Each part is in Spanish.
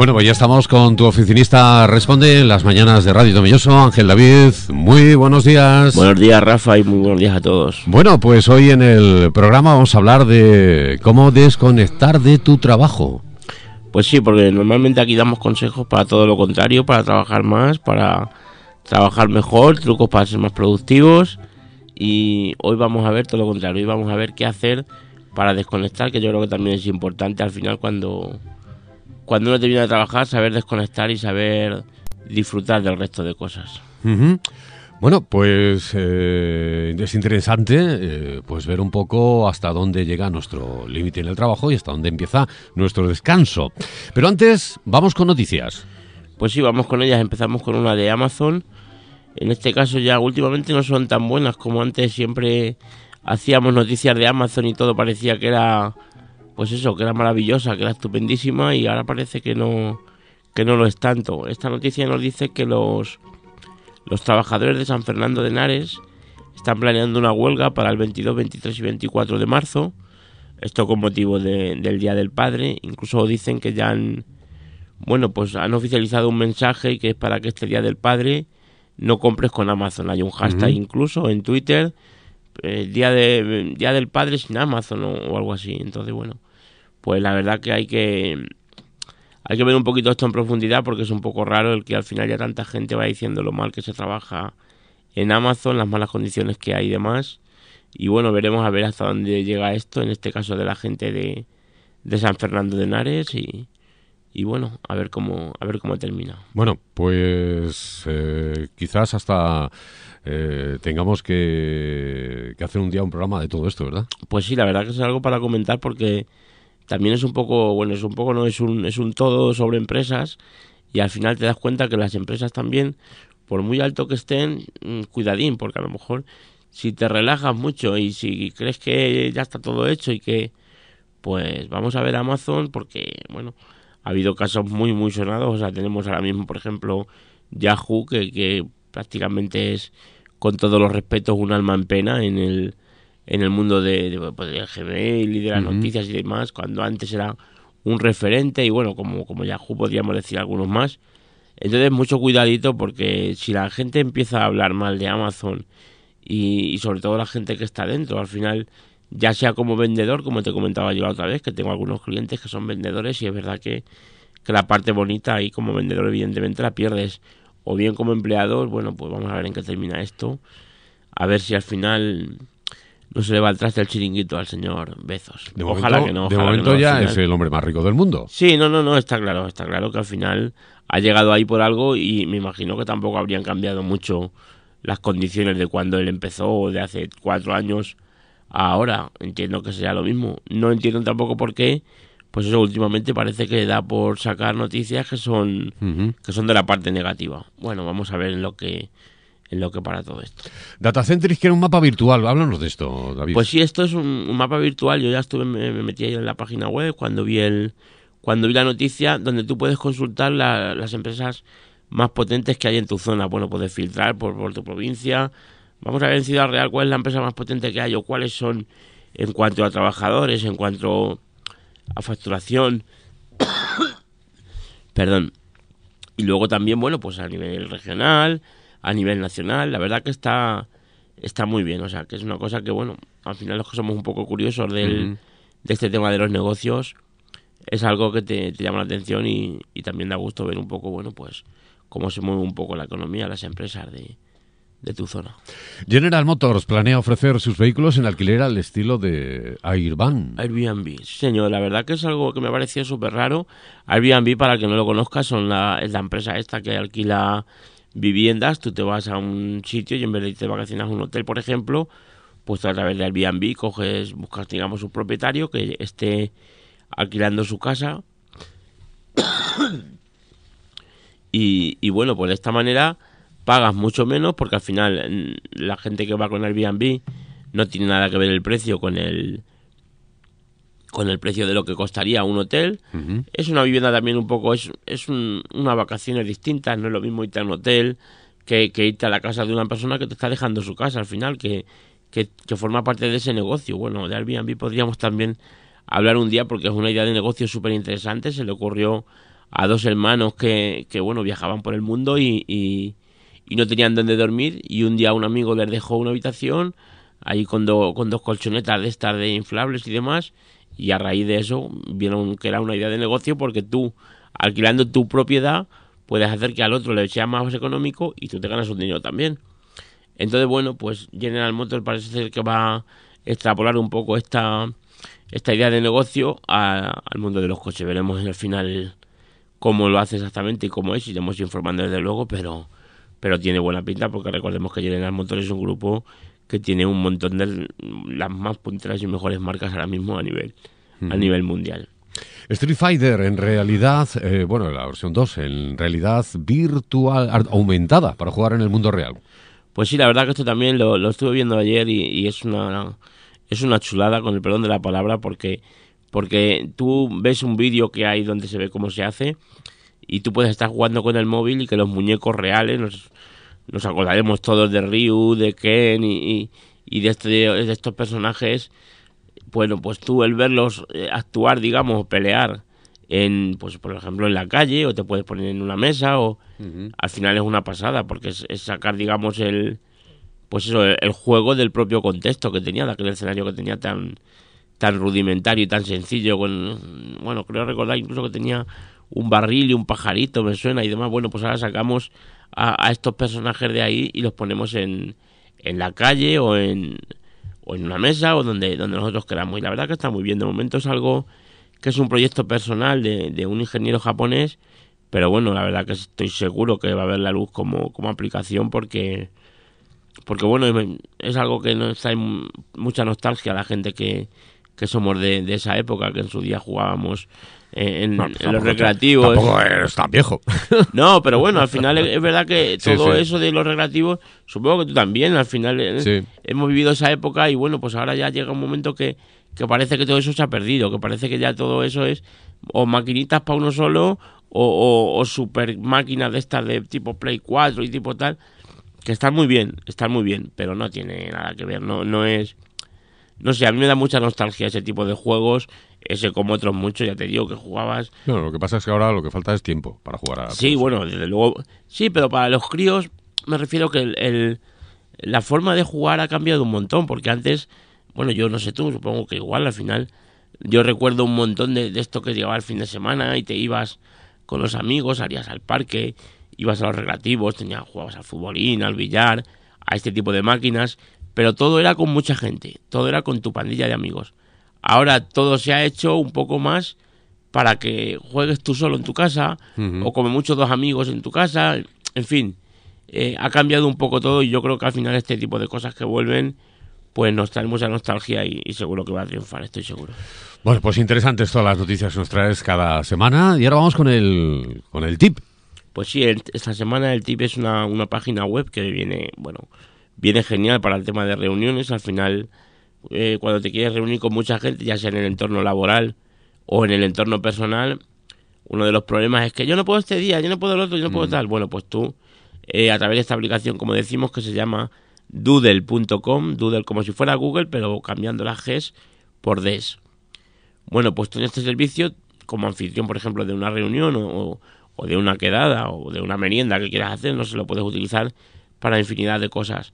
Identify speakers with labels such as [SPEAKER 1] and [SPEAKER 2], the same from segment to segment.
[SPEAKER 1] Bueno, pues ya estamos con tu oficinista Responde en las mañanas de Radio Tomilloso, Ángel David. Muy buenos días.
[SPEAKER 2] Buenos días, Rafa, y muy buenos días a todos.
[SPEAKER 1] Bueno, pues hoy en el programa vamos a hablar de cómo desconectar de tu trabajo.
[SPEAKER 2] Pues sí, porque normalmente aquí damos consejos para todo lo contrario, para trabajar más, para trabajar mejor, trucos para ser más productivos. Y hoy vamos a ver todo lo contrario, hoy vamos a ver qué hacer para desconectar, que yo creo que también es importante al final cuando cuando uno termina de trabajar, saber desconectar y saber disfrutar del resto de cosas.
[SPEAKER 1] Bueno, pues eh, es interesante eh, pues ver un poco hasta dónde llega nuestro límite en el trabajo y hasta dónde empieza nuestro descanso. Pero antes, vamos con noticias.
[SPEAKER 2] Pues sí, vamos con ellas. Empezamos con una de Amazon. En este caso ya últimamente no son tan buenas como antes siempre hacíamos noticias de Amazon y todo parecía que era pues eso, que era maravillosa, que era estupendísima y ahora parece que no, que no lo es tanto. Esta noticia nos dice que los, los trabajadores de San Fernando de Henares están planeando una huelga para el 22, 23 y 24 de marzo. Esto con motivo del Día del Padre. Incluso dicen que ya han, bueno, pues han oficializado un mensaje que es para que este Día del Padre no compres con Amazon. Hay un hashtag incluso en Twitter, el eh, día, de, día del Padre sin Amazon o algo así. Entonces, bueno, pues la verdad que hay que hay que ver un poquito esto en profundidad porque es un poco raro el que al final ya tanta gente va diciendo lo mal que se trabaja en Amazon, las malas condiciones que hay y demás. Y bueno, veremos a ver hasta dónde llega esto, en este caso de la gente de, de San Fernando de Henares y, y bueno, a ver cómo a ver cómo termina.
[SPEAKER 1] Bueno, pues eh, quizás hasta eh, tengamos que, que hacer un día un programa de todo esto, ¿verdad?
[SPEAKER 2] Pues sí, la verdad que es algo para comentar porque también es un poco, bueno, es un poco, no es un, es un todo sobre empresas y al final te das cuenta que las empresas también, por muy alto que estén, mm, cuidadín, porque a lo mejor si te relajas mucho y si crees que ya está todo hecho y que, pues vamos a ver Amazon porque, bueno, ha habido casos muy, muy sonados, o sea, tenemos ahora mismo, por ejemplo, Yahoo, que, que prácticamente es, con todos los respetos, un alma en pena en el en el mundo de, de, pues, del Gmail y de las noticias y demás, cuando antes era un referente y bueno, como, como Yahoo podríamos decir algunos más. Entonces mucho cuidadito porque si la gente empieza a hablar mal de Amazon y, sobre todo la gente que está dentro, al final ya sea como vendedor, como te comentaba yo la otra vez, que tengo algunos clientes que son vendedores y es verdad que, que la parte bonita ahí como vendedor evidentemente la pierdes. O bien como empleador, bueno, pues vamos a ver en qué termina esto. A ver si al final no se le va al traste el chiringuito al señor Bezos.
[SPEAKER 1] De ojalá que no. de momento ya es el hombre más rico del mundo.
[SPEAKER 2] Sí, no, no, no, está claro, está claro que al final ha llegado ahí por algo y me imagino que tampoco habrían cambiado mucho las condiciones de cuando él empezó, de hace cuatro años ahora. Entiendo que sea lo mismo. No entiendo tampoco por qué, pues eso últimamente parece que da por sacar noticias que son, que son de la parte negativa. Bueno, vamos a ver en lo que en lo que para todo esto.
[SPEAKER 1] Datacentris que era un mapa virtual, háblanos de esto, David.
[SPEAKER 2] Pues sí, esto es un, mapa virtual, yo ya estuve, me, metí ahí en la página web cuando vi el cuando vi la noticia donde tú puedes consultar las empresas más potentes que hay en tu zona. Bueno, puedes filtrar por, por tu provincia. Vamos a ver en Ciudad Real cuál es la empresa más potente que hay o cuáles son en cuanto a trabajadores, en cuanto a facturación. Perdón. Y luego también, bueno, pues a nivel regional, a nivel nacional. La verdad que está, está muy bien. O sea, que es una cosa que, bueno, al final los que somos un poco curiosos del, de este tema de los negocios, es algo que te, llama la atención y, y, también da gusto ver un poco, bueno, pues cómo se mueve un poco la economía, las empresas de, de tu zona.
[SPEAKER 1] General Motors planea ofrecer sus vehículos en alquiler al estilo de Airbnb.
[SPEAKER 2] Airbnb, señor, la verdad que es algo que me pareció súper raro. Airbnb, para el que no lo conozca, son la, es la empresa esta que alquila viviendas, tú te vas a un sitio y en vez de irte de vacaciones a un hotel, por ejemplo, pues a través de Airbnb coges, buscas, digamos, un propietario que esté alquilando su casa. y, y bueno, pues de esta manera pagas mucho menos porque al final mm, la gente que va con Airbnb no tiene nada que ver el precio con el con el precio de lo que costaría un hotel. Es una vivienda también un poco, es, es un, unas vacaciones distintas, no es lo mismo irte a un hotel que, que, irte a la casa de una persona que te está dejando su casa al final, que, que, que forma parte de ese negocio. Bueno, de Airbnb podríamos también hablar un día porque es una idea de negocio súper interesante. Se le ocurrió a dos hermanos que, que bueno, viajaban por el mundo y, y, no tenían dónde dormir. Y un día un amigo les dejó una habitación ahí con, con dos colchonetas de estas de inflables y demás. Y a raíz de eso vieron que era una idea de negocio porque tú, alquilando tu propiedad, puedes hacer que al otro le sea más económico y tú te ganas un dinero también. Entonces, bueno, pues General Motors parece ser que va a extrapolar un poco esta, esta idea de negocio al mundo de los coches. Veremos al final cómo lo hace exactamente y cómo es, iremos informando desde luego, pero, pero tiene buena pinta porque recordemos que General Motors es un grupo que tiene un montón de las más punteras y mejores marcas ahora mismo a nivel, a nivel mundial.
[SPEAKER 1] Street Fighter en realidad, eh, bueno, la versión 2, en realidad virtual, aumentada para jugar en el mundo real.
[SPEAKER 2] Pues sí, la verdad que esto también lo, lo estuve viendo ayer y, y, es una es una chulada con el perdón de la palabra porque porque tú ves un vídeo que hay donde se ve cómo se hace y tú puedes estar jugando con el móvil y que los muñecos reales nos, nos acordaremos todos de Ryu, de Ken y, y, de, este, de estos personajes bueno, pues tú el verlos eh, actuar, digamos, pelear en, pues por ejemplo, en la calle o te puedes poner en una mesa o al final es una pasada porque es, sacar, digamos, el, pues eso, el, juego del propio contexto que tenía, de aquel escenario que tenía tan, tan rudimentario y tan sencillo. Con, bueno, creo recordar incluso que tenía un barril y un pajarito, me suena y demás. Bueno, pues ahora sacamos a, estos personajes de ahí y los ponemos en, en la calle o en, o en una mesa o donde, donde nosotros queramos. Y la verdad que está muy bien. De momento es algo que es un proyecto personal de, de un ingeniero japonés, pero bueno, la verdad que estoy seguro que va a ver la luz como, como aplicación porque, porque bueno, es algo que nos trae mucha nostalgia a la gente que, que somos de, de esa época, que en su día jugábamos en, los recreativos.
[SPEAKER 1] Tampoco eres tan viejo.
[SPEAKER 2] No, pero bueno, al final es, verdad que todo eso de los recreativos, supongo que tú también, al final eh, hemos vivido esa época y bueno, pues ahora ya llega un momento que, que parece que todo eso se ha perdido, que parece que ya todo eso es o maquinitas para uno solo o, o, super máquinas de estas de tipo Play 4 y tipo tal, que están muy bien, están muy bien, pero no tiene nada que ver, no, no es... No sé, a mí me da mucha nostalgia ese tipo de juegos ese como otros muchos, ya te digo que jugabas.
[SPEAKER 1] No, lo que pasa es que ahora lo que falta es tiempo para jugar a.
[SPEAKER 2] Sí, bueno, desde luego. Sí, pero para los críos me refiero que el, la forma de jugar ha cambiado un montón, porque antes, bueno, yo no sé tú, supongo que igual al final. Yo recuerdo un montón de, esto que llegaba el fin de semana y te ibas con los amigos, salías al parque, ibas a los recreativos, tenías, jugabas al futbolín, al billar, a este tipo de máquinas, pero todo era con mucha gente, todo era con tu pandilla de amigos. Ahora todo se ha hecho un poco más para que juegues tú solo en tu casa o como muchos dos amigos en tu casa. En fin, eh, ha cambiado un poco todo y yo creo que al final este tipo de cosas que vuelven pues nos traen mucha nostalgia y, seguro que va a triunfar, estoy seguro.
[SPEAKER 1] Bueno, pues interesantes todas las noticias que nos traes cada semana y ahora vamos con el, con el tip.
[SPEAKER 2] Pues sí, esta semana el tip es una, una página web que viene, bueno, viene genial para el tema de reuniones. Al final eh, cuando te quieres reunir con mucha gente, ya sea en el entorno laboral o en el entorno personal, uno de los problemas es que yo no puedo este día, yo no puedo el otro, yo no puedo mm. tal. Bueno, pues tú, eh, a través de esta aplicación, como decimos, que se llama doodle.com, doodle como si fuera Google, pero cambiando las Gs por Des. Bueno, pues tú en este servicio, como anfitrión, por ejemplo, de una reunión o, o de una quedada o de una merienda que quieras hacer, no se lo puedes utilizar para infinidad de cosas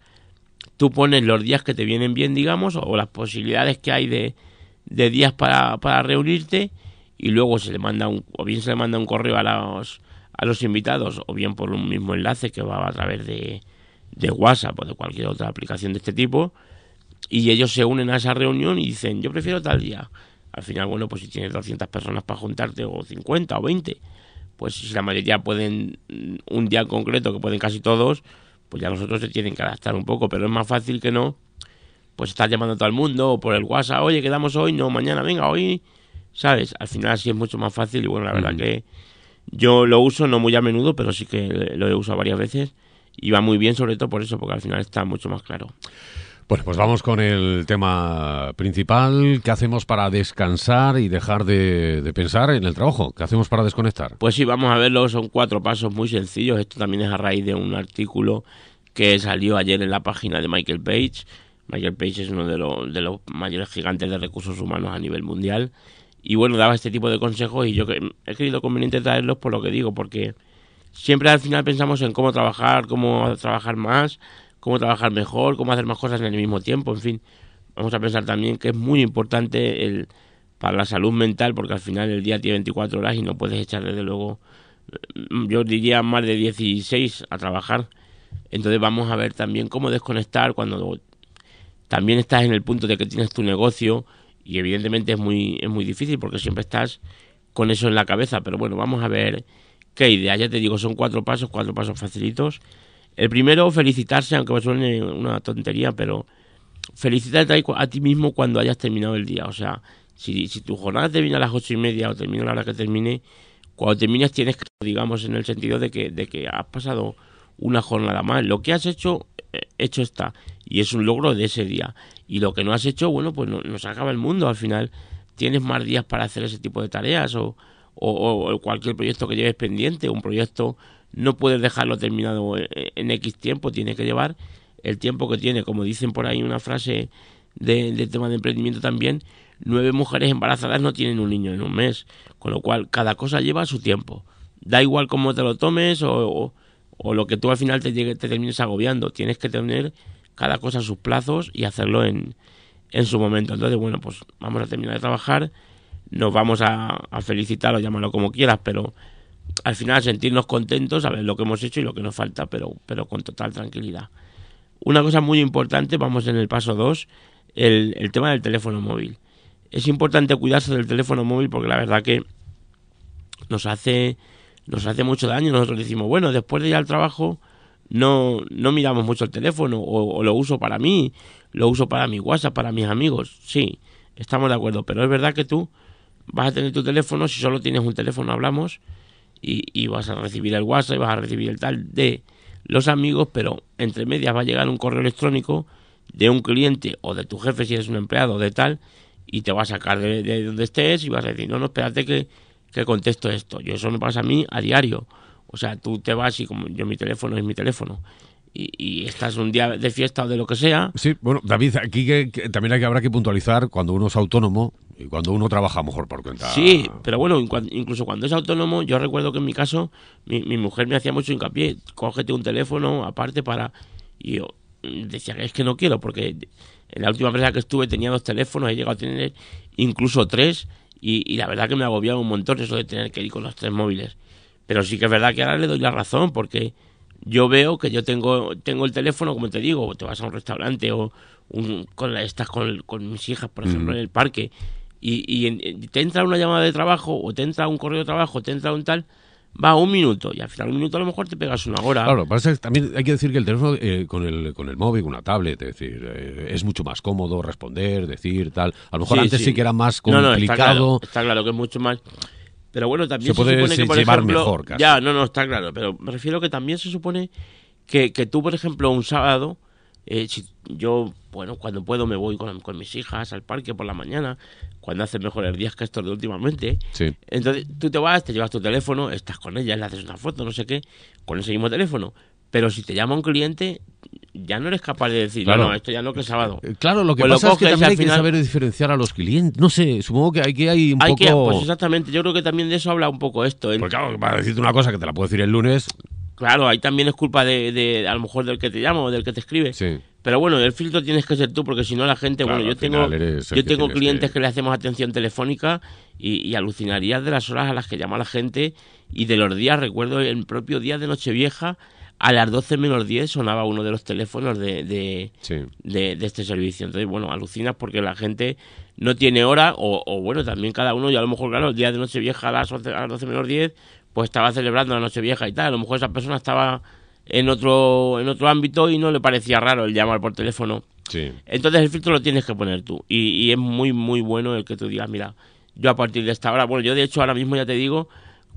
[SPEAKER 2] tú pones los días que te vienen bien, digamos, o las posibilidades que hay de, de días para, para, reunirte y luego se le manda un, o bien se le manda un correo a los, a los invitados o bien por un mismo enlace que va a través de, de WhatsApp o de cualquier otra aplicación de este tipo y ellos se unen a esa reunión y dicen yo prefiero tal día. Al final, bueno, pues si tienes 200 personas para juntarte o 50 o 20, pues si la mayoría pueden un día concreto, que pueden casi todos, pues ya nosotros se tienen que adaptar un poco, pero es más fácil que no, pues estar llamando a todo el mundo o por el WhatsApp, oye, quedamos hoy, no, mañana, venga, hoy, ¿sabes? Al final así es mucho más fácil y bueno, la verdad que yo lo uso no muy a menudo, pero sí que lo he usado varias veces y va muy bien sobre todo por eso, porque al final está mucho más claro.
[SPEAKER 1] Bueno, pues vamos con el tema principal. ¿Qué hacemos para descansar y dejar de, pensar en el trabajo? ¿Qué hacemos para desconectar?
[SPEAKER 2] Pues sí, vamos a verlo. Son cuatro pasos muy sencillos. Esto también es a raíz de un artículo que salió ayer en la página de Michael Page. Michael Page es uno de los, de los mayores gigantes de recursos humanos a nivel mundial. Y bueno, daba este tipo de consejos y yo he querido conveniente traerlos por lo que digo, porque siempre al final pensamos en cómo trabajar, cómo trabajar más, cómo trabajar mejor, cómo hacer más cosas en el mismo tiempo, en fin. Vamos a pensar también que es muy importante el, para la salud mental, porque al final el día tiene 24 horas y no puedes echar desde luego, mm, yo diría más de 16 a trabajar. Entonces vamos a ver también cómo desconectar cuando también estás en el punto de que tienes tu negocio y evidentemente es muy, es muy difícil porque siempre estás con eso en la cabeza, pero bueno, vamos a ver qué idea. Ya te digo, son cuatro pasos, cuatro pasos facilitos. El primero, felicitarse, aunque me suene una tontería, pero felicítate a ti mismo cuando hayas terminado el día. O sea, si, si tu jornada termina a las ocho y media o termina a la hora que termine, cuando termines tienes que, digamos, en el sentido de que, de que has pasado una jornada más. Lo que has hecho, eh, hecho está. Y es un logro de ese día. Y lo que no has hecho, bueno, pues no, nos acaba el mundo. Al final tienes más días para hacer ese tipo de tareas o, o, cualquier proyecto que lleves pendiente. Un proyecto no puedes dejarlo terminado en, X tiempo, tiene que llevar el tiempo que tiene. Como dicen por ahí una frase del tema de emprendimiento también, nueve mujeres embarazadas no tienen un niño en un mes, con lo cual cada cosa lleva su tiempo. Da igual cómo te lo tomes o, o, lo que tú al final te, llegue, te termines agobiando, tienes que tener cada cosa a sus plazos y hacerlo en, en su momento. Entonces, bueno, pues vamos a terminar de trabajar nos vamos a, a felicitar o llamarlo como quieras, pero al final sentirnos contentos, a ver lo que hemos hecho y lo que nos falta, pero, pero con total tranquilidad. Una cosa muy importante, vamos en el paso 2, el, el tema del teléfono móvil. Es importante cuidarse del teléfono móvil porque la verdad que nos hace, nos hace mucho daño. Nosotros decimos, bueno, después de ir al trabajo no, no miramos mucho el teléfono o, o lo uso para mí, lo uso para mi WhatsApp, para mis amigos. Sí, estamos de acuerdo, pero es verdad que tú vas a tener tu teléfono, si solo tienes un teléfono hablamos, y, vas a recibir el WhatsApp y vas a recibir el tal de los amigos, pero entre medias va a llegar un correo electrónico de un cliente o de tu jefe si eres un empleado de tal, y te va a sacar de, donde estés y vas a decir, no, no, espérate que, que contesto esto. Yo eso me pasa a mí a diario. O sea, tú te vas y como yo mi teléfono es mi teléfono y, estás un día de fiesta o de lo que sea.
[SPEAKER 1] Sí, bueno, David, aquí que, también hay que, habrá que puntualizar cuando uno es autónomo y cuando uno trabaja mejor por cuenta.
[SPEAKER 2] Sí, pero bueno, incluso cuando es autónomo, yo recuerdo que en mi caso, mi, mi mujer me hacía mucho hincapié, cógete un teléfono aparte para... Y yo decía que es que no quiero, porque en la última empresa que estuve tenía dos teléfonos, he llegado a tener incluso tres, y, y la verdad que me agobiaba un montón eso de tener que ir con los tres móviles. Pero sí que es verdad que ahora le doy la razón, porque yo veo que yo tengo, tengo el teléfono, como te digo, te vas a un restaurante o un, con estás con, con, mis hijas, por ejemplo, en el parque, y, y, te entra una llamada de trabajo, o te entra un correo de trabajo, o te entra un tal, va un minuto, y al final un minuto a lo mejor te pegas una hora.
[SPEAKER 1] Claro, también hay que decir que el teléfono eh, con, el, con el móvil, una tablet, es decir, eh, es mucho más cómodo responder, decir, tal. A lo mejor antes sí. que era más complicado.
[SPEAKER 2] está claro que es mucho más pero bueno, también se, supone que, por llevar ejemplo, Ya, no, no, está claro. Pero me refiero que también se supone que, que tú, por ejemplo, un sábado, eh, si yo, bueno, cuando puedo me voy con, con, mis hijas al parque por la mañana, cuando hace mejores días que estos de últimamente.
[SPEAKER 1] Sí.
[SPEAKER 2] Entonces tú te vas, te llevas tu teléfono, estás con ella, le haces una foto, no sé qué, con ese mismo teléfono. Pero si te llama un cliente, ya no eres capaz de decir, no, no, esto ya no que es sábado.
[SPEAKER 1] Eh, claro, lo que pues pasa es que también hay que saber diferenciar a los clientes. No sé, supongo que aquí hay un
[SPEAKER 2] hay
[SPEAKER 1] poco... Que,
[SPEAKER 2] pues exactamente, yo creo que también de eso habla un poco esto.
[SPEAKER 1] ¿eh? Porque claro, para decirte una cosa que te la puedo decir el lunes...
[SPEAKER 2] Claro, ahí también es culpa de, de, a lo mejor del que te llama o del que te escribe.
[SPEAKER 1] Sí.
[SPEAKER 2] Pero bueno, el filtro tienes que ser tú, porque si no la gente, bueno, yo tengo, yo tengo clientes que... le hacemos atención telefónica y, y alucinarías de las horas a las que llama la gente y de los días, recuerdo el propio día de Nochevieja, a las 12 menos 10 sonaba uno de los teléfonos de, de, de, este servicio. Entonces, bueno, alucinas porque la gente no tiene hora, o, bueno, también cada uno, y a lo mejor, claro, el día de Nochevieja a las, a las 12 menos 10, pues estaba celebrando la Nochevieja y tal. A lo mejor esa persona estaba en otro, en otro ámbito y no le parecía raro el llamar por teléfono.
[SPEAKER 1] Sí.
[SPEAKER 2] Entonces el filtro lo tienes que poner tú. Y, y es muy, muy bueno el que tú digas, mira, yo a partir de esta hora, bueno, yo de hecho ahora mismo ya te digo,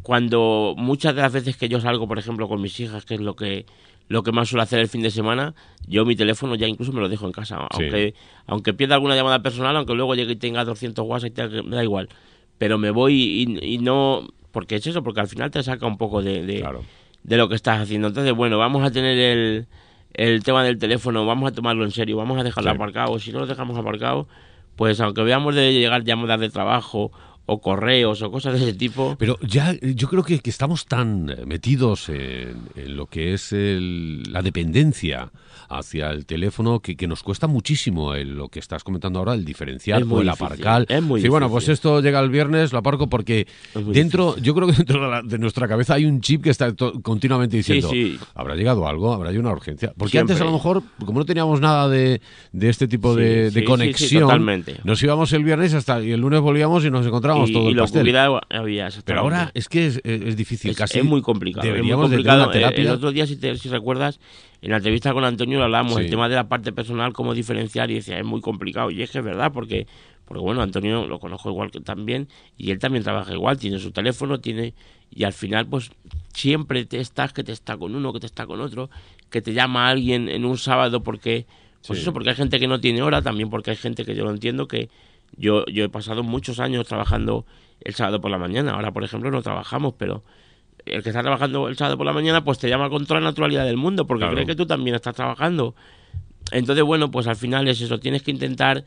[SPEAKER 2] cuando muchas de las veces que yo salgo, por ejemplo, con mis hijas, que es lo que lo que más suelo hacer el fin de semana, yo mi teléfono ya incluso me lo dejo en casa, aunque aunque pierda alguna llamada personal, aunque luego llegue y tenga 200 WhatsApp, me da igual, pero me voy y, no, porque es eso, porque al final te saca un poco de, de, de, lo que estás haciendo. Entonces, bueno, vamos a tener el, el tema del teléfono, vamos a tomarlo en serio, vamos a dejarlo aparcado. Si no lo dejamos aparcado, pues aunque veamos de llegar llamadas de trabajo o correos o cosas de ese tipo.
[SPEAKER 1] Pero ya yo creo que, estamos tan metidos en, lo que es la dependencia hacia el teléfono que, que nos cuesta muchísimo el, lo que estás comentando ahora, el diferencial o el aparcar.
[SPEAKER 2] Es muy
[SPEAKER 1] sí, bueno, pues esto llega el viernes, lo aparco porque dentro, yo creo que dentro de, nuestra cabeza hay un chip que está continuamente diciendo, habrá llegado algo, habrá una urgencia. Porque antes a lo mejor, como no teníamos nada de, de este tipo de, conexión, nos íbamos el viernes hasta y el lunes volvíamos y nos encontrábamos todo el pastel.
[SPEAKER 2] Había,
[SPEAKER 1] Pero ahora es que es, es difícil, casi.
[SPEAKER 2] Es muy complicado.
[SPEAKER 1] Deberíamos De una terapia.
[SPEAKER 2] El, otro día, si, te, si recuerdas, en la entrevista con Antonio lo hablamos, el tema de la parte personal, cómo diferenciar, y decía, es muy complicado. Y es que es verdad, porque, porque bueno, Antonio lo conozco igual que también, y él también trabaja igual, tiene su teléfono, tiene, y al final, pues siempre te estás, que te está con uno, que te está con otro, que te llama alguien en un sábado porque, pues eso, porque hay gente que no tiene hora, también porque hay gente que yo lo entiendo, que yo, yo he pasado muchos años trabajando el sábado por la mañana, ahora por ejemplo no trabajamos, pero el que está trabajando el sábado por la mañana, pues te llama con toda la naturalidad del mundo, porque cree que tú también estás trabajando. Entonces, bueno, pues al final es eso, tienes que intentar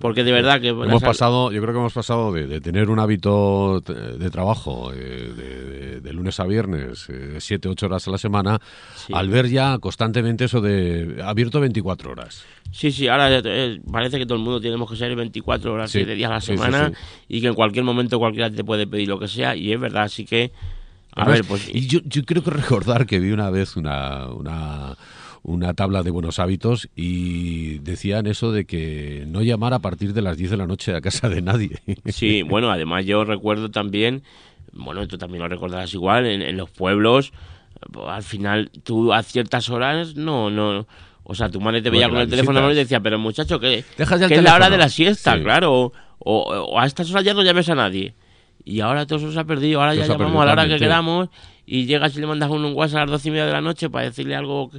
[SPEAKER 2] porque de verdad que
[SPEAKER 1] hemos pasado yo creo que hemos pasado de, tener un hábito de trabajo eh, de, lunes a viernes eh, siete ocho horas a la semana al ver ya constantemente eso de abierto 24 horas.
[SPEAKER 2] Sí sí ahora eh, parece que todo el mundo tenemos que ser 24 horas siete días a la semana y que en cualquier momento cualquiera te puede pedir lo que sea y es verdad así que a ver, pues...
[SPEAKER 1] Y yo, yo creo que recordar que vi una vez una, una, tabla de buenos hábitos y decían eso de que no llamar a partir de las 10 de la noche a casa de nadie.
[SPEAKER 2] Sí, bueno, además yo recuerdo también, bueno, tú también lo recordarás igual, en, los pueblos, pues, al final tú a ciertas horas no, no, o sea, tu madre te veía con el teléfono y decía, pero muchacho, que, es la hora de la siesta, claro, o, o, a estas horas ya no llames a nadie. Y ahora todo eso se ha perdido. Ahora ya llamamos a la hora que queramos y llegas y le mandas un, WhatsApp a las doce y media de la noche para decirle algo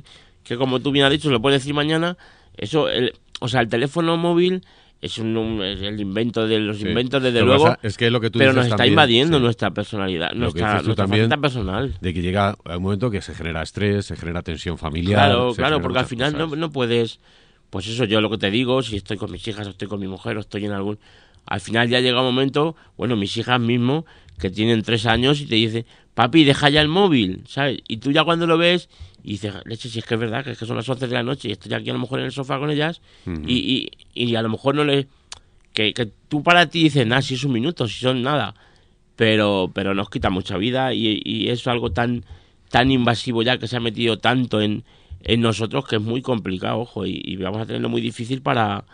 [SPEAKER 2] que, como tú bien has dicho, lo puedes decir mañana. Eso, el, o sea, el teléfono móvil es, un, el invento de los inventos, desde luego.
[SPEAKER 1] Es que lo que tú
[SPEAKER 2] pero nos está invadiendo nuestra personalidad, nuestra, nuestra personal.
[SPEAKER 1] De que llega un momento que se genera estrés, se genera tensión familiar.
[SPEAKER 2] Claro, claro, porque al final no, no puedes. Pues eso, yo lo que te digo, si estoy con mis hijas, o estoy con mi mujer, o estoy en algún al final ya llega un momento, bueno, mis hijas mismo, que tienen tres años y te dicen, papi, deja ya el móvil, ¿sabes? Y tú ya cuando lo ves y dices, leche, si es que es verdad, que es que son las 11 de la noche y estoy aquí a lo mejor en el sofá con ellas y, y, a lo mejor no le... Que, que tú para ti dices, nada, si es un minuto, si son nada, pero, pero nos quita mucha vida y, y es algo tan, tan invasivo ya que se ha metido tanto en, en nosotros que es muy complicado, ojo, y, y vamos a tenerlo muy difícil para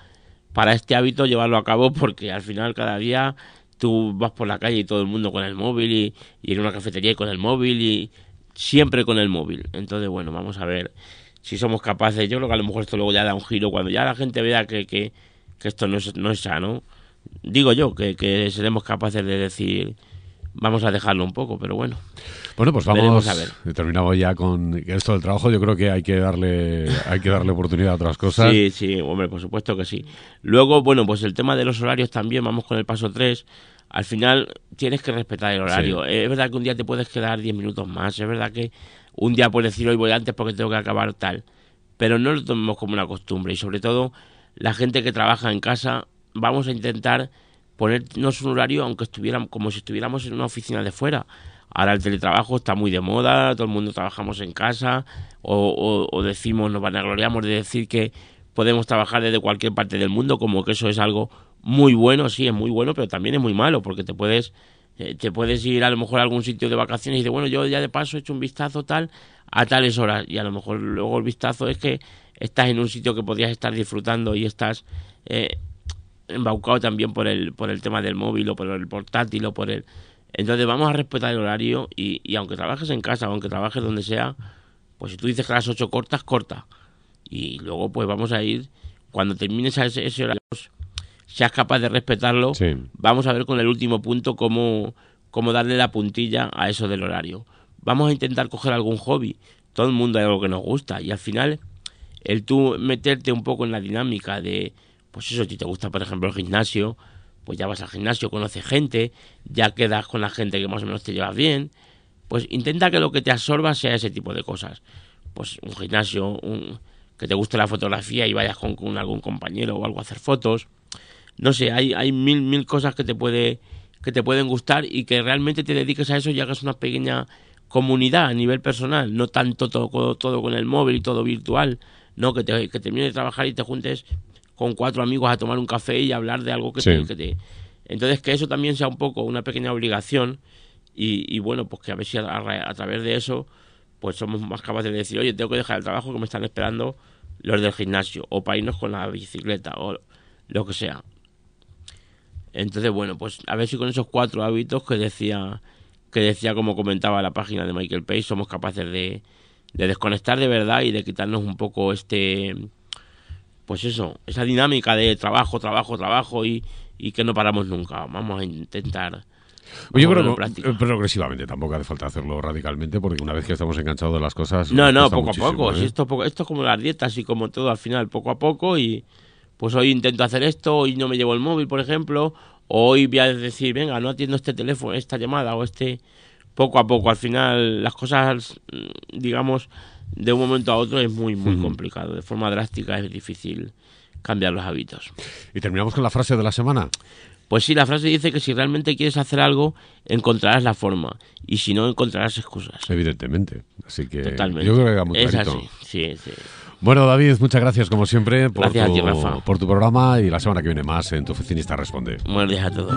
[SPEAKER 2] para este hábito llevarlo a cabo porque al final cada día tú vas por la calle y todo el mundo con el móvil y, y en una cafetería y con el móvil y siempre con el móvil. Entonces, bueno, vamos a ver si somos capaces. Yo creo que a lo mejor esto luego ya da un giro cuando ya la gente vea que, que, que esto no es, no es sano. Digo yo que, que seremos capaces de decir vamos a dejarlo un poco, pero bueno.
[SPEAKER 1] Bueno, pues vamos a ver. Terminamos ya con esto del trabajo. Yo creo que hay que darle hay que darle oportunidad a otras cosas.
[SPEAKER 2] Sí, sí, hombre, por supuesto que sí. Luego, bueno, pues el tema de los horarios también, vamos con el paso 3. Al final tienes que respetar el horario. Es verdad que un día te puedes quedar 10 minutos más, es verdad que un día puedes decir hoy voy antes porque tengo que acabar tal, pero no lo tomemos como una costumbre y sobre todo la gente que trabaja en casa, vamos a intentar ponernos un horario aunque estuviéramos como si estuviéramos en una oficina de fuera. Ahora el teletrabajo está muy de moda, todo el mundo trabajamos en casa o, o, decimos, nos vanagloriamos de decir que podemos trabajar desde cualquier parte del mundo, como que eso es algo muy bueno, sí, es muy bueno, pero también es muy malo porque te puedes eh, te puedes ir a lo mejor a algún sitio de vacaciones y de bueno, yo ya de paso he hecho un vistazo tal a tales horas y a lo mejor luego el vistazo es que estás en un sitio que podrías estar disfrutando y estás eh, embaucado también por el, por el tema del móvil o por el portátil o por el... Entonces vamos a respetar el horario y, y aunque trabajes en casa aunque trabajes donde sea, pues si tú dices que a las 8 cortas, corta. Y luego pues vamos a ir, cuando termines ese, ese horario, seas capaz de respetarlo, vamos a ver con el último punto cómo, cómo darle la puntilla a eso del horario. Vamos a intentar coger algún hobby. Todo el mundo hay algo que nos gusta y al final el tú meterte un poco en la dinámica de pues eso, si te gusta, por ejemplo, el gimnasio, pues ya vas al gimnasio, conoces gente, ya quedas con la gente que más o menos te llevas bien, pues intenta que lo que te absorba sea ese tipo de cosas. Pues un gimnasio, un, que te guste la fotografía y vayas con, con algún compañero o algo a hacer fotos. No sé, hay, hay mil, mil cosas que te puede que te pueden gustar y que realmente te dediques a eso y hagas una pequeña comunidad a nivel personal, no tanto todo, todo con el móvil y todo virtual, no que te que termines de trabajar y te juntes con cuatro amigos a tomar un café y hablar de algo que,
[SPEAKER 1] Sí.
[SPEAKER 2] te, que te- Entonces que eso también sea un poco una pequeña obligación y, y bueno, pues que a ver si a, a- a través de eso pues somos más capaces de decir, oye, tengo que dejar el trabajo que me están esperando los del gimnasio o para irnos con la bicicleta o lo que sea. Entonces, bueno, pues a ver si con esos cuatro hábitos que decía, que decía como comentaba la página de Michael Page, somos capaces de, de desconectar de verdad y de quitarnos un poco este, pues eso, esa dinámica de trabajo, trabajo, trabajo y, y que no paramos nunca. Vamos a intentar.
[SPEAKER 1] Oye, pero
[SPEAKER 2] práctica.
[SPEAKER 1] progresivamente, tampoco hace falta hacerlo radicalmente, porque una vez que estamos enganchados de las cosas.
[SPEAKER 2] No, no, poco a poco.
[SPEAKER 1] ¿eh?
[SPEAKER 2] si esto, poco- esto es como las dietas y como todo al final, poco a poco. Y pues hoy intento hacer esto, hoy no me llevo el móvil, por ejemplo. o Hoy voy a decir, venga, no atiendo este teléfono, esta llamada o este. Poco a poco, al final, las cosas, mm, digamos, de un momento a otro es muy, muy complicado. De forma drástica es difícil cambiar los hábitos.
[SPEAKER 1] Y terminamos con la frase de la semana.
[SPEAKER 2] Pues sí, la frase dice que si realmente quieres hacer algo, encontrarás la forma. Y si no, encontrarás excusas.
[SPEAKER 1] Evidentemente. Así que
[SPEAKER 2] Totalmente.
[SPEAKER 1] yo creo que muy
[SPEAKER 2] es así. Sí, sí.
[SPEAKER 1] Bueno, David, muchas gracias como siempre por,
[SPEAKER 2] Gracias a
[SPEAKER 1] tu,
[SPEAKER 2] ti, Rafa.
[SPEAKER 1] por tu programa y la semana que viene más en Tu Oficinista Responde.
[SPEAKER 2] Buenos días a todos.